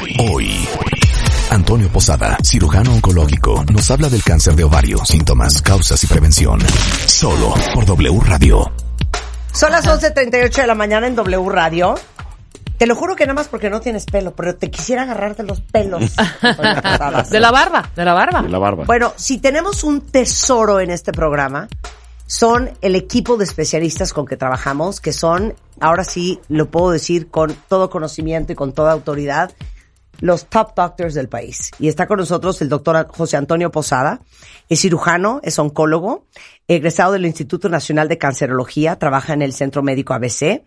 Hoy. Antonio Posada, cirujano oncológico, nos habla del cáncer de ovario, síntomas, causas y prevención. Solo por W Radio. Son las 11.38 de la mañana en W Radio. Te lo juro que nada más porque no tienes pelo, pero te quisiera agarrar de los pelos. De la barba, de la barba. De la barba. Bueno, si tenemos un tesoro en este programa, son el equipo de especialistas con que trabajamos, que son, ahora sí lo puedo decir con todo conocimiento y con toda autoridad, los top doctors del país. Y está con nosotros el doctor José Antonio Posada, es cirujano, es oncólogo, egresado del Instituto Nacional de Cancerología, trabaja en el Centro Médico ABC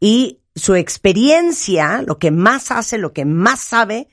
y su experiencia, lo que más hace, lo que más sabe,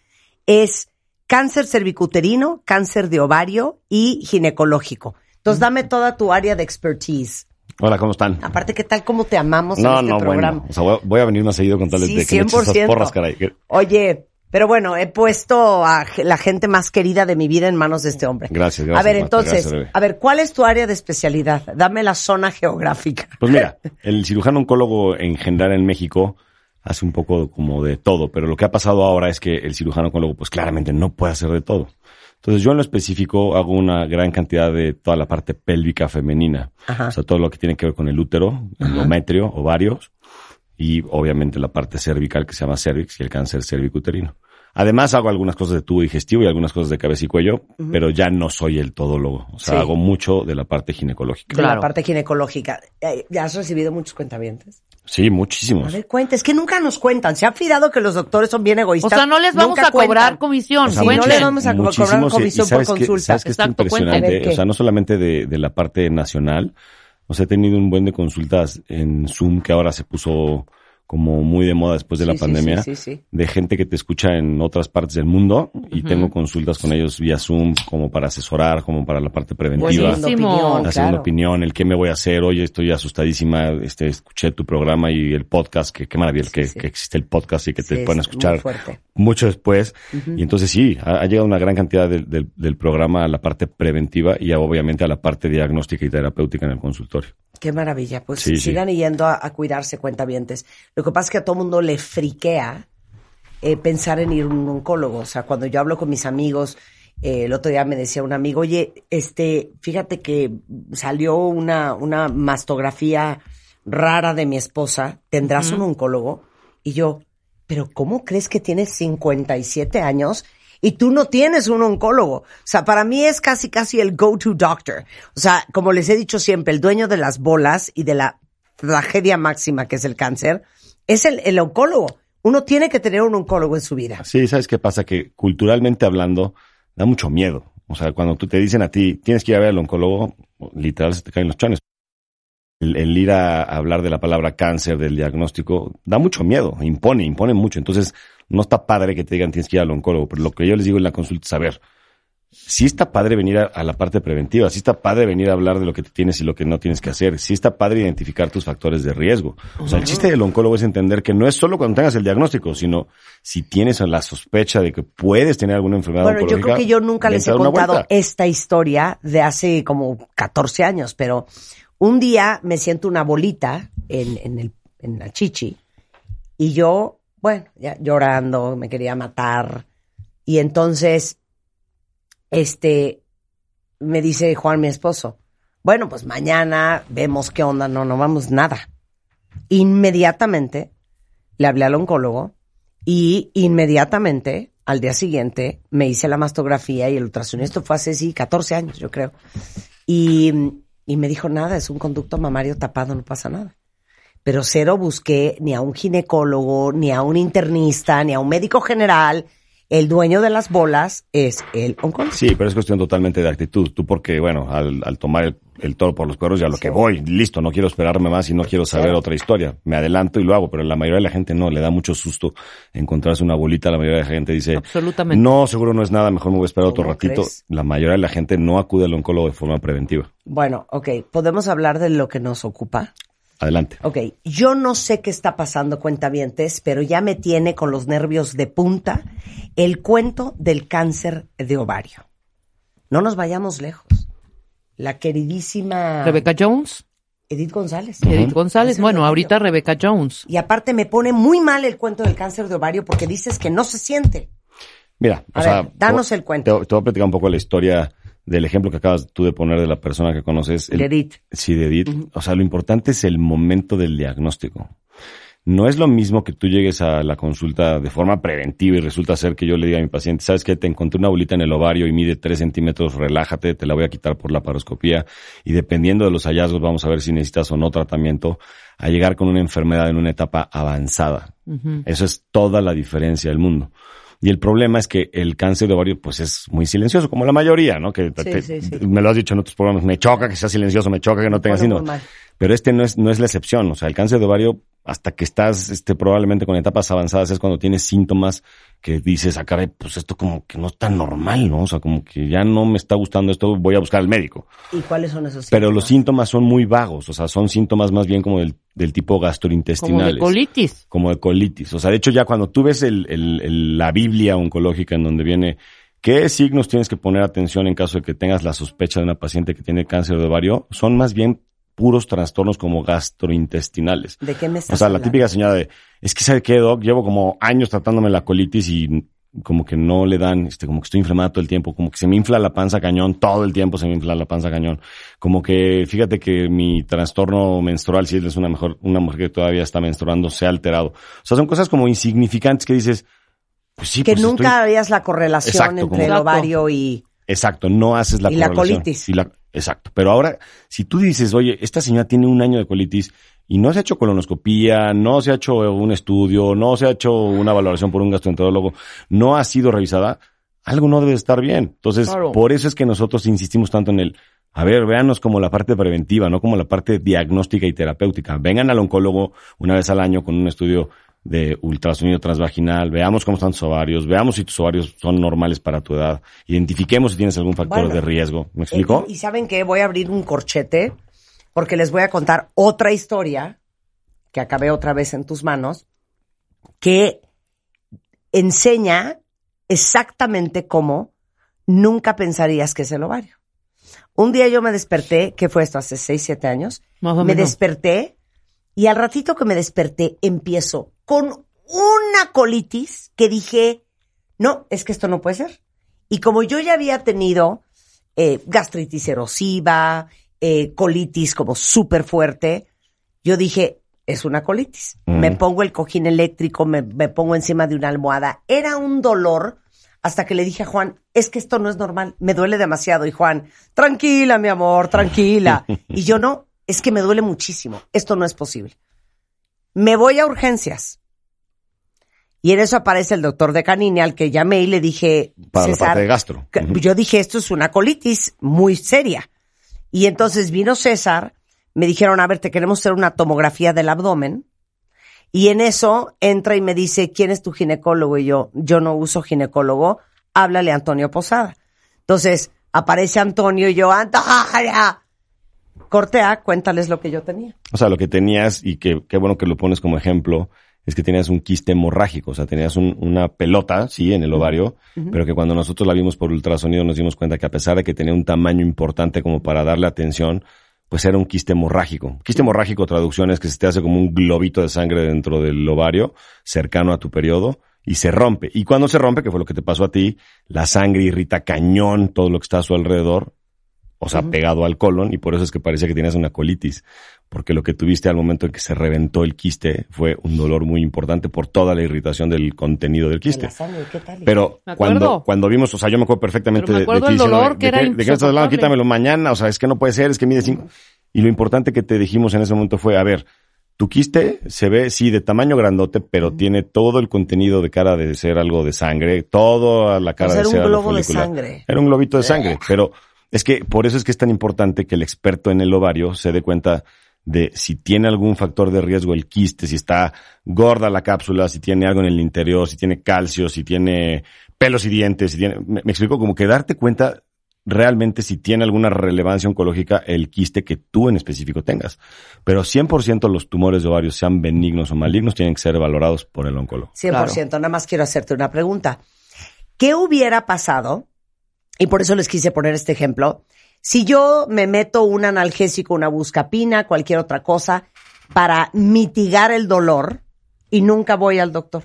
es cáncer cervicuterino, cáncer de ovario y ginecológico. Entonces, dame toda tu área de expertise. Hola, ¿cómo están? Aparte, ¿qué tal cómo te amamos No, en este no, programa? bueno. O sea, voy a, venir más seguido con tal Sí, de que me eches esas 100%. porras, caray. Oye, pero bueno, he puesto a la gente más querida de mi vida en manos de este hombre. Gracias, gracias, A ver, Marta, entonces, gracias, a ver, ¿cuál es tu área de especialidad? Dame la zona geográfica. Pues mira, el cirujano oncólogo en general en México hace un poco como de todo, pero lo que ha pasado ahora es que el cirujano oncólogo pues claramente no puede hacer de todo. Entonces yo en lo específico hago una gran cantidad de toda la parte pélvica femenina, Ajá. o sea, todo lo que tiene que ver con el útero, endometrio, ovarios y obviamente la parte cervical que se llama cervix y el cáncer cervicuterino. Además hago algunas cosas de tubo digestivo y algunas cosas de cabeza y cuello, pero ya no soy el todólogo. O sea, Sí. hago mucho de la parte ginecológica. De la parte ginecológica. Eh, ¿Ya has recibido muchos cuentavientes? Sí, A muchísimos. ver, cuenta. Es que nunca nos cuentan. Se ha fidado que los doctores son bien O egoístas. sea, no les vamos Nunca a cobrar cuentan. comisión. O sea, Sí, no les vamos a co- cobrar comisión y sabes por que- consulta. sabes que está Exacto. A ver, impresionante, o sea, no solamente de, de la parte nacional, o sea, he tenido un buen de consultas en Zoom que ahora se puso como muy de moda después de Sí, la pandemia, sí, sí, sí. de gente que te escucha en otras partes del mundo y tengo consultas con ellos vía Zoom como para asesorar, como para la parte preventiva. Buenísimo. Haciendo opinión, Haciendo claro. opinión, el qué me voy a hacer, oye, estoy asustadísima, este, escuché tu programa y el podcast, que qué maravilla que, sí. que existe el podcast y que Sí, te pueden escuchar mucho después. Y entonces sí, ha, ha llegado una gran cantidad del, del- del programa a la parte preventiva y obviamente a la parte diagnóstica y terapéutica en el consultorio. Qué maravilla. Pues Sí, sí. sigan yendo a, a cuidarse cuentavientes. Lo que pasa es que a todo mundo le friquea eh, pensar en ir a un oncólogo. O sea, cuando yo hablo con mis amigos, eh, el otro día me decía un amigo, oye, este, fíjate que salió una, una mastografía rara de mi esposa, ¿tendrás un oncólogo? Y yo, pero ¿cómo crees que tienes 57 años y tú no tienes un oncólogo? O sea, para mí es casi, casi el go-to doctor. O sea, como les he dicho siempre, el dueño de las bolas y de la tragedia máxima que es el cáncer, es el, el oncólogo. Uno tiene que tener un oncólogo en su vida. Sí, ¿sabes qué pasa? Que culturalmente hablando da mucho miedo. O sea, cuando tú te dicen a ti, tienes que ir a ver al oncólogo, literal se te caen los chones. El, el ir a hablar de la palabra cáncer, del diagnóstico, da mucho miedo, impone, impone mucho. Entonces, no está padre que te digan tienes que ir al oncólogo, pero lo que yo les digo en la consulta es saber. Sí está padre venir a, a la parte preventiva, sí está padre venir a hablar de lo que te tienes y lo que no tienes que hacer, sí está padre identificar tus factores de riesgo. O sea, el chiste del oncólogo es entender que no es solo cuando tengas el diagnóstico, sino si tienes la sospecha de que puedes tener alguna enfermedad Bueno, yo creo que yo nunca les he a contado esta historia de hace como 14 años, pero un día me siento una bolita en, en, el, en la chichi y yo, bueno, ya llorando, me quería matar. Y entonces, este, me dice Juan, mi esposo, bueno, pues mañana vemos qué onda, no, no vamos nada. Inmediatamente le hablé al oncólogo y inmediatamente, al día siguiente, me hice la mastografía y el ultrasonido. Esto fue hace, sí, 14 años, yo creo. Y, y me dijo, nada, es un conducto mamario tapado, no pasa nada. Pero cero busqué ni a un ginecólogo, ni a un internista, ni a un médico general. El dueño de las bolas es el oncólogo. Sí, pero es cuestión totalmente de actitud. Tú porque, bueno, al, al tomar el, el toro por los cuernos ya lo que voy, listo, no quiero esperarme más y no quiero saber otra historia. Me adelanto y lo hago, pero la mayoría de la gente no, le da mucho susto encontrarse una bolita. La mayoría de la gente dice, Absolutamente. no, seguro no es nada, mejor me voy a esperar otro ¿Cómo ratito. crees? La mayoría de la gente no acude al oncólogo de forma preventiva. Bueno, ok, podemos hablar de lo que nos ocupa. Adelante. Ok, yo no sé qué está pasando, cuentavientes, pero ya me tiene con los nervios de punta el cuento del cáncer de ovario. No nos vayamos lejos. La queridísima Rebeca Jones. Edith González. Edith González. Bueno, ahorita Rebeca Jones. Y aparte me pone muy mal el cuento del cáncer de ovario porque dices que no se siente. Mira, A o sea, danos el cuento. Te, te voy a platicar un poco la historia del ejemplo que acabas tú de poner de la persona que conoces. El- De Edith. Sí, de Edith. O sea, lo importante es el momento del diagnóstico. No es lo mismo que tú llegues a la consulta de forma preventiva y resulta ser que yo le diga a mi paciente, sabes que te encontré una bolita en el ovario y mide 3 centímetros, relájate, te la voy a quitar por la paroscopía y dependiendo de los hallazgos vamos a ver si necesitas o no tratamiento, a llegar con una enfermedad en una etapa avanzada. Eso es toda la diferencia del mundo. Y el problema es que el cáncer de ovario, pues es muy silencioso, como la mayoría, ¿no? Que te- sí, sí. me lo has dicho en otros programas, me choca que sea silencioso, me choca que no tenga muy síndrome. mal. Pero este no es, no es la excepción. O sea, el cáncer de ovario, hasta que estás este, probablemente con etapas avanzadas, es cuando tienes síntomas que dices, ah, caray, pues esto como que no está normal, ¿no? O sea, como que ya no me está gustando esto, voy a buscar al médico. ¿Y cuáles son esos Pero los síntomas? síntomas son muy vagos, o sea, son síntomas más bien como del, del tipo Como gastrointestinales de colitis. como de colitis. O sea, de hecho ya cuando tú ves el, el- el- la Biblia oncológica en donde viene qué signos tienes que poner atención en caso de que tengas la sospecha de una paciente que tiene cáncer de ovario, son más bien puros trastornos como gastrointestinales. ¿De qué me estás O sea, la típica señora de, es que sabe qué, doc, llevo como años tratándome la colitis y como que no le dan, este, como que estoy inflamado todo el tiempo, como que se me infla la panza cañón, todo el tiempo se me infla la panza cañón. Como que, fíjate que mi trastorno menstrual, si es una mejor, una mujer que todavía está menstruando, se ha alterado. O sea, son cosas como insignificantes que dices, pues sí, que pues nunca estoy- harías la correlación Exacto, entre como- el ovario y... Exacto, no haces la Y la colitis. Y la- exacto. Pero ahora, si tú dices, oye, esta señora tiene un año de colitis y no se ha hecho colonoscopía, no se ha hecho un estudio, no se ha hecho una valoración por un gastroenterólogo, no ha sido revisada, algo no debe estar bien. Entonces, Claro. por eso es que nosotros insistimos tanto en el, a ver, véanos como la parte preventiva, no como la parte diagnóstica y terapéutica. Vengan al oncólogo una vez al año con un estudio de ultrasonido transvaginal, veamos cómo están tus ovarios, veamos si tus ovarios son normales para tu edad, identifiquemos si tienes algún factor Bueno. de riesgo. ¿Me explico? Eh, Y saben que voy a abrir un corchete porque les voy a contar otra historia que acabé otra vez en tus manos que enseña exactamente cómo nunca pensarías que es el ovario. Un día yo me desperté, que fue esto hace 6, 7 años, Más o me desperté y al ratito que me desperté empiezo con una colitis que dije, no, es que esto no puede ser. Y como yo ya había tenido eh, gastritis erosiva, eh, colitis como súper fuerte, yo dije, es una colitis. Mm. Me pongo el cojín eléctrico, me, me pongo encima de una almohada. Era un dolor hasta que le dije a Juan, es que esto no es normal, me duele demasiado. Y Juan, tranquila, mi amor, tranquila. y yo no, es que me duele muchísimo, esto no es posible. Me voy a urgencias. Y en eso aparece el doctor de Canine al que llamé y le dije, Para la "César, parte de gastro. Yo dije, esto es una colitis muy seria. Y entonces vino César, me dijeron, a ver, te queremos hacer una tomografía del abdomen. Y en eso entra y me dice, ¿quién es tu ginecólogo? Y yo, yo no uso ginecólogo, háblale a Antonio Posada. Entonces, aparece Antonio y yo, Antonia. Corte A, cuéntales lo que yo tenía. O sea, lo que tenías, y que qué bueno que lo pones como ejemplo, es que tenías un quiste hemorrágico, o sea, tenías un- una pelota, sí, en el ovario, pero que cuando nosotros la vimos por ultrasonido nos dimos cuenta que a pesar de que tenía un tamaño importante como para darle atención, pues era un quiste hemorrágico. Quiste hemorrágico, traducción es que se te hace como un globito de sangre dentro del ovario, cercano a tu periodo, y se rompe. Y cuando se rompe, que fue lo que te pasó a ti, la sangre irrita cañón todo lo que está a su alrededor, o sea, pegado al colon, y por eso es que parecía que tenías una colitis, porque lo que tuviste al momento en que se reventó el quiste fue un dolor muy importante por toda la irritación del contenido del De quiste. la sangre, ¿qué tal? Pero cuando, cuando vimos, o sea, yo me acuerdo perfectamente me de- de, el diciendo, dolor, que ¿de, era qué, ¿de qué me estás hablando? Quítamelo mañana, o sea, es que no puede ser, es que mide cinco. Y lo importante que te dijimos en ese momento fue, a ver, tu quiste se ve, sí, de tamaño grandote, pero tiene todo el contenido de cara de ser algo de sangre, toda la cara sea, de era un ser algo globo de sangre. Era un globito de sangre, pero es que por eso es que es tan importante que el experto en el ovario se dé cuenta de si tiene algún factor de riesgo el quiste, si está gorda la cápsula, si tiene algo en el interior, si tiene calcio, si tiene pelos y dientes, si tiene, me, me explico, como que darte cuenta realmente si tiene alguna relevancia oncológica el quiste que tú en específico tengas. Pero 100% los tumores de ovarios, sean benignos o malignos, tienen que ser valorados por el oncólogo. 100%. Nada más quiero hacerte una pregunta. ¿Qué hubiera pasado? Y por eso les quise poner este ejemplo. Si yo me meto un analgésico, una buscapina, cualquier otra cosa, para mitigar el dolor y nunca voy al doctor.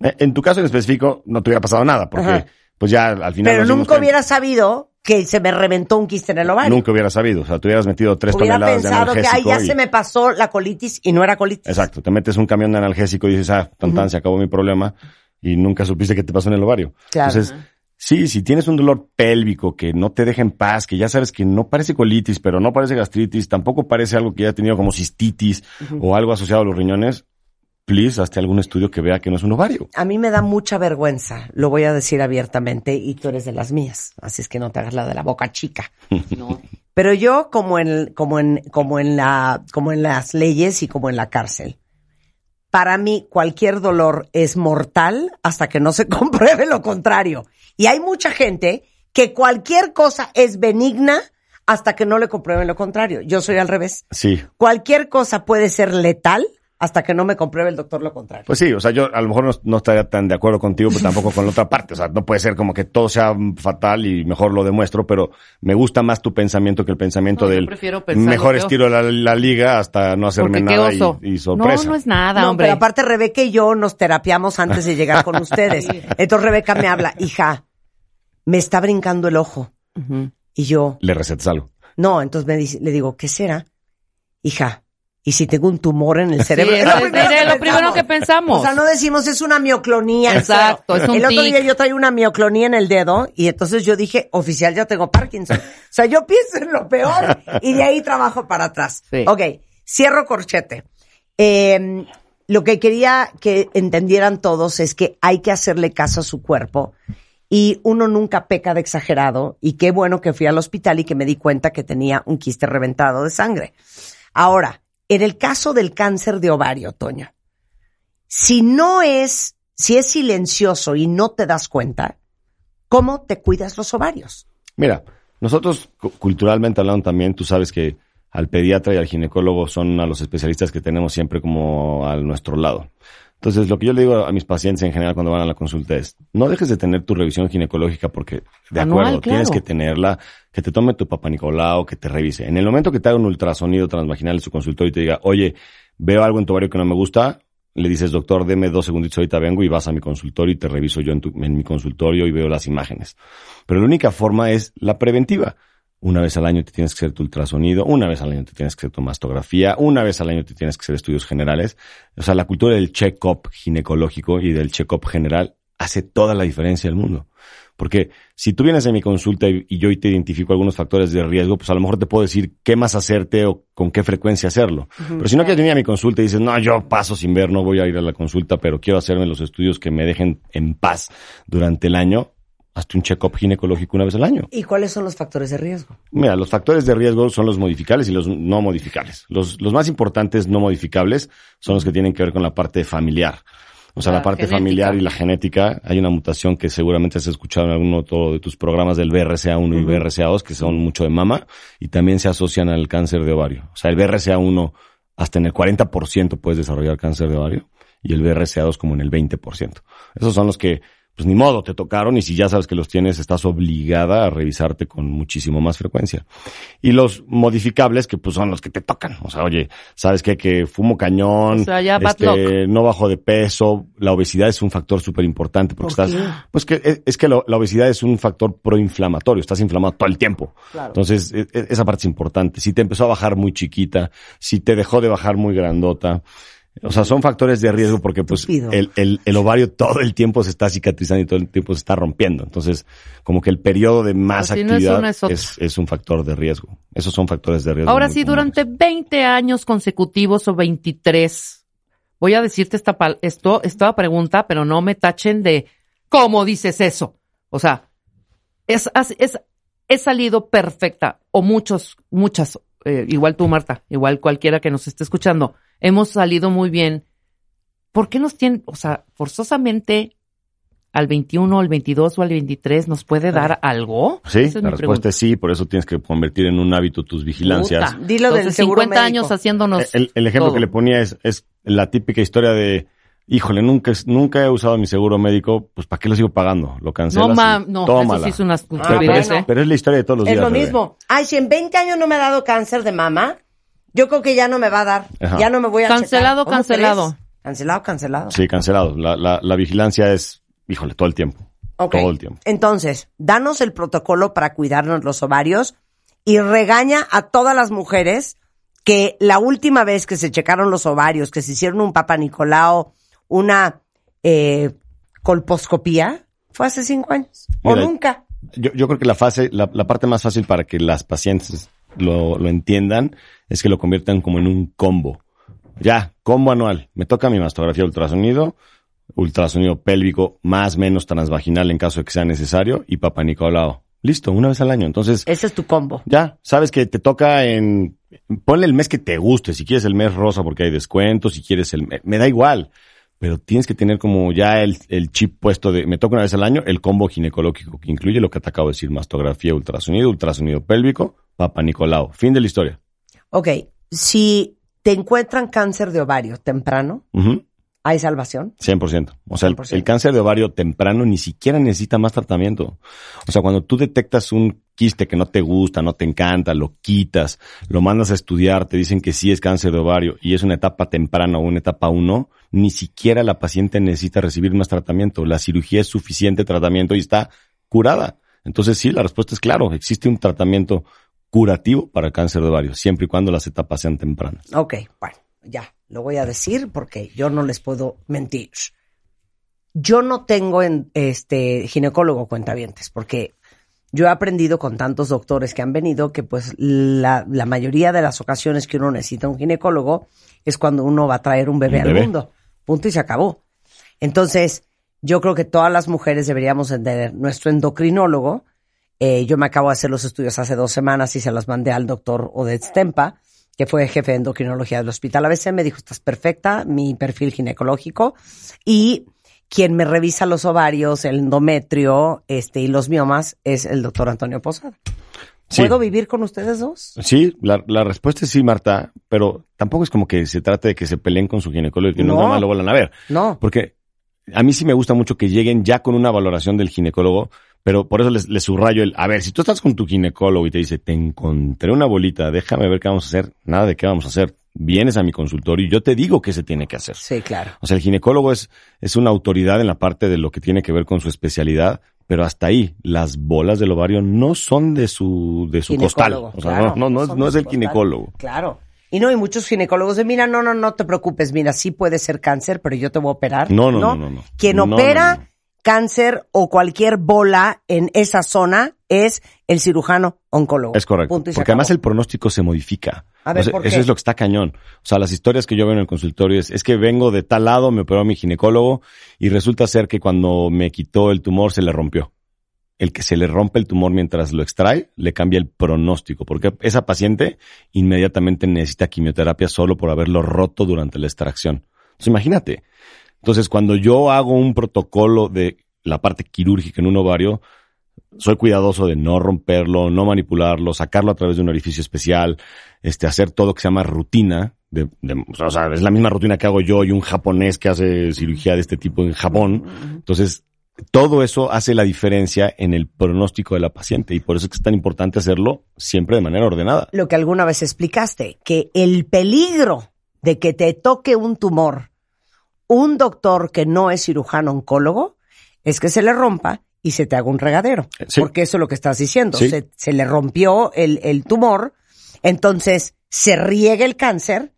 Eh, En tu caso en específico no te hubiera pasado nada, porque Ajá. pues ya al final. Pero nunca hubiera sabido que se me reventó un quiste en el ovario. Nunca hubiera sabido. O sea, tú hubieras metido tres hubiera toneladas de pensado que, ay, analgésico. ya y- se me pasó la colitis y no era colitis. Exacto. Te metes un camión de analgésico y dices, ah, tan, tan, se acabó mi problema. Y nunca supiste qué te pasó en el ovario. Claro. Entonces, sí, si tienes un dolor pélvico que no te deja en paz, que ya sabes que no parece colitis, pero no parece gastritis, tampoco parece algo que haya tenido como cistitis o algo asociado a los riñones, please, hazte algún estudio que vea que no es un ovario. A mí me da mucha vergüenza, lo voy a decir abiertamente, y tú eres de las mías, así es que no te hagas la de la boca chica. No. Pero yo, como en, como en, como en la, como en las leyes y como en la cárcel, para mí cualquier dolor es mortal hasta que no se compruebe lo contrario. Y hay mucha gente que cualquier cosa es benigna hasta que no le comprueben lo contrario. Yo soy al revés. Sí. Cualquier cosa puede ser letal hasta que no me compruebe el doctor lo contrario. Pues sí, o sea, yo a lo mejor no, no estaría tan de acuerdo contigo, pero tampoco con la otra parte. O sea, no puede ser como que todo sea fatal y mejor lo demuestro, pero me gusta más tu pensamiento que el pensamiento No, del prefiero pensar lo mejor estilo de la, la liga hasta no hacerme Porque nada y, y sorpresa. No, no es nada, no, hombre. pero aparte Rebeca y yo nos terapiamos antes de llegar con ustedes. Entonces Rebeca me habla, hija, me está brincando el ojo. Y yo, Le recetas algo. no, entonces me dice, le digo, ¿qué será? Hija, ¿y si tengo un tumor en el Sí, cerebro? es, es- lo primero que pensamos. O sea, no decimos es una mioclonía. Exacto, es un El otro día yo traía una mioclonía en el dedo y entonces yo dije, oficial, ya tengo Parkinson. O sea, yo pienso en lo peor y de ahí trabajo para atrás. Sí. Ok, cierro corchete. Eh, lo que quería que entendieran todos es que hay que hacerle caso a su cuerpo y uno nunca peca de exagerado y qué bueno que fui al hospital y que me di cuenta que tenía un quiste reventado de sangre. Ahora, en el caso del cáncer de ovario, Toño, si no es, si es silencioso y no te das cuenta, ¿cómo te cuidas los ovarios? Mira, nosotros cu- culturalmente hablando también, tú sabes que al pediatra y al ginecólogo son a los especialistas que tenemos siempre como a nuestro lado. Entonces, lo que yo le digo a mis pacientes en general cuando van a la consulta es, no dejes de tener tu revisión ginecológica porque, de Anual, acuerdo, claro. tienes que tenerla, que te tome tu papá Nicolau, que te revise. En el momento que te haga un ultrasonido transvaginal en su consultorio y te diga, oye, veo algo en tu ovario que no me gusta, le dices, doctor, deme dos segunditos, ahorita vengo y vas a mi consultorio y te reviso yo en, tu- en mi consultorio y veo las imágenes. Pero la única forma es la preventiva. Una vez al año te tienes que hacer tu ultrasonido, una vez al año te tienes que hacer tu mastografía, una vez al año te tienes que hacer estudios generales. O sea, la cultura del check-up ginecológico y del check-up general hace toda la diferencia del mundo. Porque si tú vienes a mi consulta y, y yo te identifico algunos factores de riesgo, pues a lo mejor te puedo decir qué más hacerte o con qué frecuencia hacerlo. Pero si no quieres venir a mi consulta y dices, no, yo paso sin ver, no voy a ir a la consulta, pero quiero hacerme los estudios que me dejen en paz durante el año, hazte un check-up ginecológico una vez al año. ¿Y cuáles son los factores de riesgo? Mira, los factores de riesgo son los modificables y los no modificables. Los, los más importantes no modificables son los que tienen que ver con la parte familiar. O sea, la, La parte genética. familiar y la genética. Hay una mutación que seguramente has escuchado en alguno otro de tus programas del BRCA1 y BRCA2, que son mucho de mama, y también se asocian al cáncer de ovario. O sea, el BRCA1 hasta en el 40% puedes desarrollar cáncer de ovario y el BRCA2 como en el 20%. Esos son los que, pues ni modo, te tocaron y si ya sabes que los tienes, estás obligada a revisarte con muchísimo más frecuencia. Y los modificables, que pues son los que te tocan. O sea, oye, ¿sabes qué? Que fumo cañón, O sea, ya bad este, no bajo de peso, la obesidad es un factor súper importante porque ¿Por estás, pues que es, es que lo- la obesidad es un factor proinflamatorio, estás inflamado todo el tiempo. Claro. Entonces, e- e- esa parte es importante. Si te empezó a bajar muy chiquita, si te dejó de bajar muy grandota, o sea, son factores de riesgo porque pues el, el, el ovario todo el tiempo se está cicatrizando y todo el tiempo se está rompiendo. Entonces, como que el periodo de más Pues si no es actividad es otro. es, es un factor de riesgo. Esos son factores de riesgo. Ahora sí, comunes. durante 20 años consecutivos o 23, voy a decirte esta, esto, esta pregunta, pero no me tachen de cómo dices eso. O sea, es, es, es- he salido perfecta, o muchos, muchas, eh, igual tú, Marta, igual cualquiera que nos esté escuchando, hemos salido muy bien. ¿Por qué nos tienen, o sea, forzosamente al 21, al 22 o al 23 nos puede dar algo? Sí, Esa es la mi respuesta pregunta. es sí, por eso tienes que convertir en un hábito tus vigilancias. Puta. Dilo del Entonces, seguro 50 médico. años haciéndonos. El, el ejemplo todo. que le ponía es, es la típica historia de, híjole, nunca, nunca he usado mi seguro médico, pues ¿para qué lo sigo pagando? Lo cancelas No, ma, no, tómala. eso sí es una Ah, Pero, pero es, ¿eh? pero es la historia de todos los Es días. lo Rebe. mismo. Ay, si en 20 años no me ha dado cáncer de mama, yo creo que ya no me va a dar. Ajá. Ya no me voy a Cancelado, checar. ¿Cómo cancelado. crees? Cancelado, cancelado. Sí, cancelado. La, la, la vigilancia es, híjole, todo el tiempo. Ok. Todo el tiempo. Entonces, danos el protocolo para cuidarnos los ovarios y regaña a todas las mujeres que la última vez que se checaron los ovarios, que se hicieron un Papa Nicolao, una eh, colposcopía, fue hace cinco años. o nunca. Yo, yo creo que la fase, la, la parte más fácil para que las pacientes lo, lo entiendan es que lo conviertan como en un combo. Ya, combo anual. Me toca mi mastografía ultrasonido, ultrasonido pélvico más menos transvaginal en caso de que sea necesario y papá Nicolau. Listo, una vez al año. Entonces, Ese es tu combo. ya, sabes que te toca en... Ponle el mes que te guste, si quieres el mes rosa porque hay descuentos, si quieres el... Me, me da igual, pero tienes que tener como ya el, el chip puesto de... Me toca una vez al año el combo ginecológico que incluye lo que te acabo de decir, mastografía, ultrasonido, ultrasonido pélvico, papá Nicolau. Fin de la historia. Ok, si te encuentran cáncer de ovario temprano. ¿Hay salvación? 100%. O sea, el, 100%. el cáncer de ovario temprano ni siquiera necesita más tratamiento. O sea, cuando tú detectas un quiste que no te gusta, no te encanta, lo quitas, lo mandas a estudiar, te dicen que sí es cáncer de ovario y es una etapa temprana o una etapa 1, ni siquiera la paciente necesita recibir más tratamiento. La cirugía es suficiente tratamiento y está curada. Entonces sí, la respuesta es claro, existe un tratamiento curativo para el cáncer de ovario, siempre y cuando las etapas sean tempranas. Ok, bueno, ya, lo voy a decir porque yo no les puedo mentir. Yo no tengo en, este ginecólogo cuentavientes porque yo he aprendido con tantos doctores que han venido que pues la, la mayoría de las ocasiones que uno necesita un ginecólogo es cuando uno va a traer un bebé Un al mundo. Punto y se acabó. Entonces, yo creo que todas las mujeres deberíamos tener nuestro endocrinólogo. Eh, yo me acabo de hacer los estudios hace dos semanas y se los mandé al doctor Odette Stempa, que fue jefe de endocrinología del hospital ABC. Me dijo, estás perfecta, mi perfil ginecológico. Y quien me revisa los ovarios, el endometrio este, y los miomas es el doctor Antonio Posada. Sí. ¿Puedo vivir con ustedes dos? Sí, la, la respuesta es sí, Marta, pero tampoco es como que se trate de que se peleen con su ginecólogo y que No. nunca más lo vuelvan a ver. No. Porque a mí sí me gusta mucho que lleguen ya con una valoración del ginecólogo, pero por eso les, les subrayo el, a ver, si tú estás con tu ginecólogo y te dice, te encontré una bolita, déjame ver qué vamos a hacer, nada de qué vamos a hacer, vienes a mi consultorio y yo te digo qué se tiene que hacer. Sí, claro. O sea, el ginecólogo es, es una autoridad en la parte de lo que tiene que ver con su especialidad, pero hasta ahí, las bolas del ovario no son de su, de su costal. O sea, claro, no, no, no, no es el costal. ginecólogo. Claro. Y no, hay muchos ginecólogos de, mira, no, no, no te preocupes, mira, sí puede ser cáncer, pero yo te voy a operar. No, no, no, no, no. Quien No, opera no, no. Cáncer o cualquier bola en esa zona es el cirujano oncólogo. Es correcto. Punto Porque además el pronóstico se modifica. A ver, O sea, ¿por eso qué? es lo que está cañón. O sea, las historias que yo veo en el consultorio es, es que vengo de tal lado, me operó mi ginecólogo y resulta ser que cuando me quitó el tumor se le rompió. El que se le rompe el tumor mientras lo extrae le cambia el pronóstico, porque esa paciente inmediatamente necesita quimioterapia solo por haberlo roto durante la extracción. Entonces imagínate. Entonces cuando yo hago un protocolo de la parte quirúrgica en un ovario, soy cuidadoso de no romperlo, no manipularlo, sacarlo a través de un orificio especial, este, hacer todo lo que se llama rutina. De, de- o sea, es la misma rutina que hago yo y un japonés que hace cirugía de este tipo en Japón. Entonces, todo eso hace la diferencia en el pronóstico de la paciente y por eso es que es tan importante hacerlo siempre de manera ordenada. Lo que alguna vez explicaste, que el peligro de que te toque un tumor, un doctor que no es cirujano oncólogo, es que se le rompa y se te haga un regadero. Sí. Porque eso es lo que estás diciendo. Sí. Se, se le rompió el, el tumor, entonces se riega el cáncer.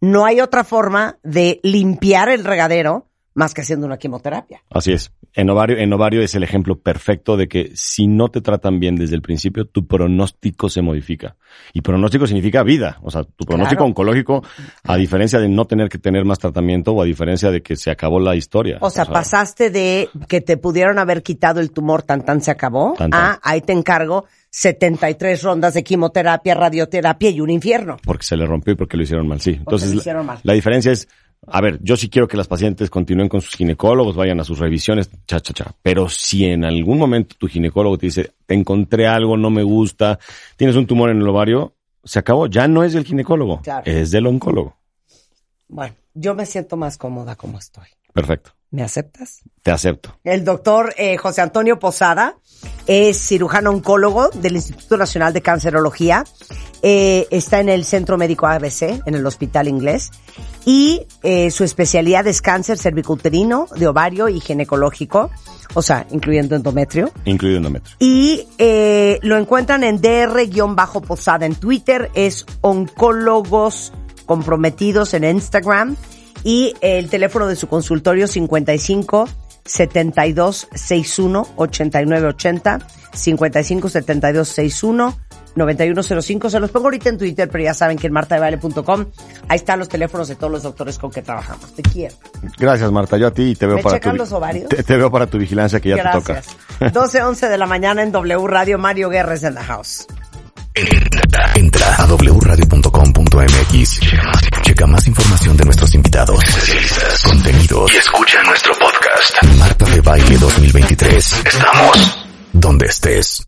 No hay otra forma de limpiar el regadero más que haciendo una quimioterapia. Así es. En ovario, en ovario es el ejemplo perfecto de que si no te tratan bien desde el principio, tu pronóstico se modifica. Y pronóstico significa vida. O sea, tu pronóstico Claro. oncológico, a diferencia de no tener que tener más tratamiento o a diferencia de que se acabó la historia. O sea, pasaste de que te pudieron haber quitado el tumor tan tan se acabó Tan, ahí te encargo 73 rondas de quimioterapia, radioterapia y un infierno. Porque se le rompió y porque lo hicieron mal, sí. Entonces, lo hicieron mal. La, diferencia es, a ver, yo sí quiero que las pacientes continúen con sus ginecólogos, vayan a sus revisiones, cha, cha, cha. Pero si en algún momento tu ginecólogo te dice, te encontré algo, no me gusta, tienes un tumor en el ovario, se acabó. Ya no es del ginecólogo, Claro. es del oncólogo. Bueno, yo me siento más cómoda como estoy. Perfecto. ¿Me aceptas? Te acepto. El doctor eh, José Antonio Posada es cirujano oncólogo del Instituto Nacional de Cancerología. Eh, está en el Centro Médico ABC, en el Hospital Inglés. Y eh, su especialidad es cáncer cervicouterino, de ovario y ginecológico, o sea, incluyendo endometrio. Incluido endometrio. Y eh, lo encuentran en dr-posada en Twitter, es oncólogos comprometidos en Instagram y el teléfono de su consultorio 55 72 61 89 80 55 72 61 9105. Se los pongo ahorita en Twitter, pero ya saben que en martadebaile.com ahí están los teléfonos de todos los doctores con que trabajamos. Te quiero. Gracias, Marta. Yo a ti y te veo ¿Me para checan tu, los ovarios? Te, te veo para tu vigilancia que ya Gracias. te toca. 12, 11 de la mañana en W Radio. Mario Guerres en la house. Entra, entra a wradio.com.mx. Checa más información de nuestros invitados, especialistas, contenidos y escucha nuestro podcast. Marta de Baile 2023. Estamos donde estés.